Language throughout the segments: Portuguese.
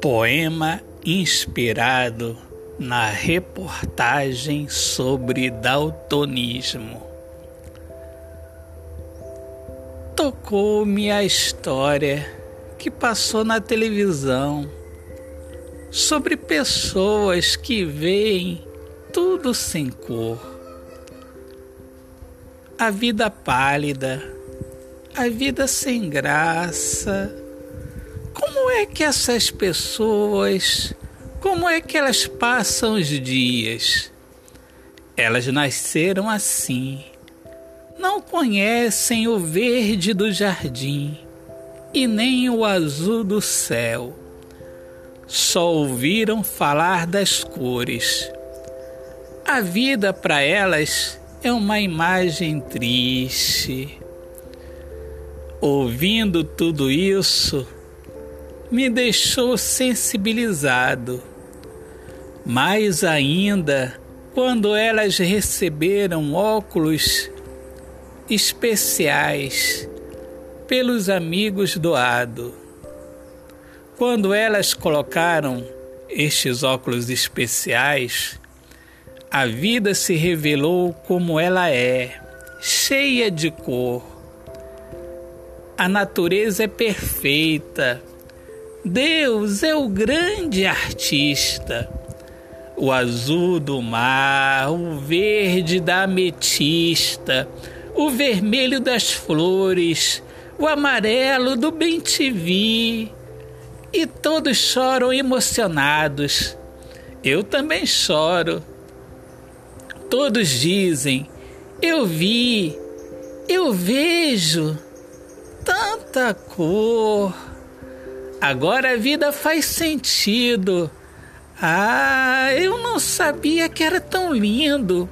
Poema inspirado na reportagem sobre daltonismo. Tocou-me a história que passou na televisão sobre pessoas que veem tudo sem cor. A vida pálida, a vida sem graça. Como é que essas pessoas, como é que elas passam os dias? Elas nasceram assim. Não conhecem o verde do jardim e nem o azul do céu. Só ouviram falar das cores. A vida para elas é uma imagem triste. Ouvindo tudo isso, me deixou sensibilizado. Mais ainda quando elas receberam óculos especiais pelos amigos doado. Quando elas colocaram estes óculos especiais, a vida se revelou como ela é, cheia de cor. A natureza é perfeita. Deus é o grande artista. O azul do mar, o verde da ametista, o vermelho das flores, o amarelo do bem-te-vi. E todos choram emocionados. Eu também choro. Todos dizem: Eu vi, eu vejo tanta cor. Agora a vida faz sentido. Ah, eu não sabia que era tão lindo.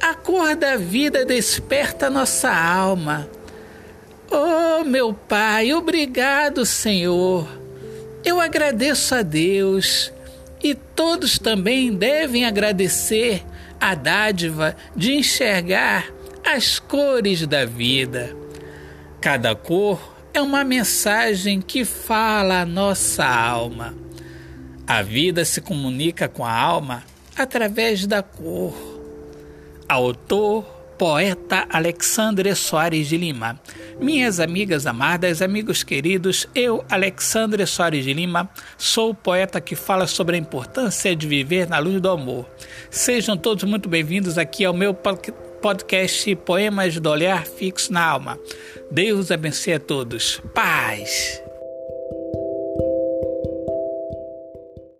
A cor da vida desperta nossa alma. Oh, meu Pai, obrigado, Senhor. Eu agradeço a Deus e todos também devem agradecer a dádiva de enxergar as cores da vida. Cada cor é uma mensagem que fala a nossa alma. A vida se comunica com a alma através da cor. Autor poeta Alexandre Soares de Lima. Minhas amigas amadas, amigos queridos, eu, Alexandre Soares de Lima, sou o poeta que fala sobre a importância de viver na luz do amor. Sejam todos muito bem-vindos aqui ao meu podcast Poemas do Olhar Fixo na Alma. Deus abençoe a todos. Paz!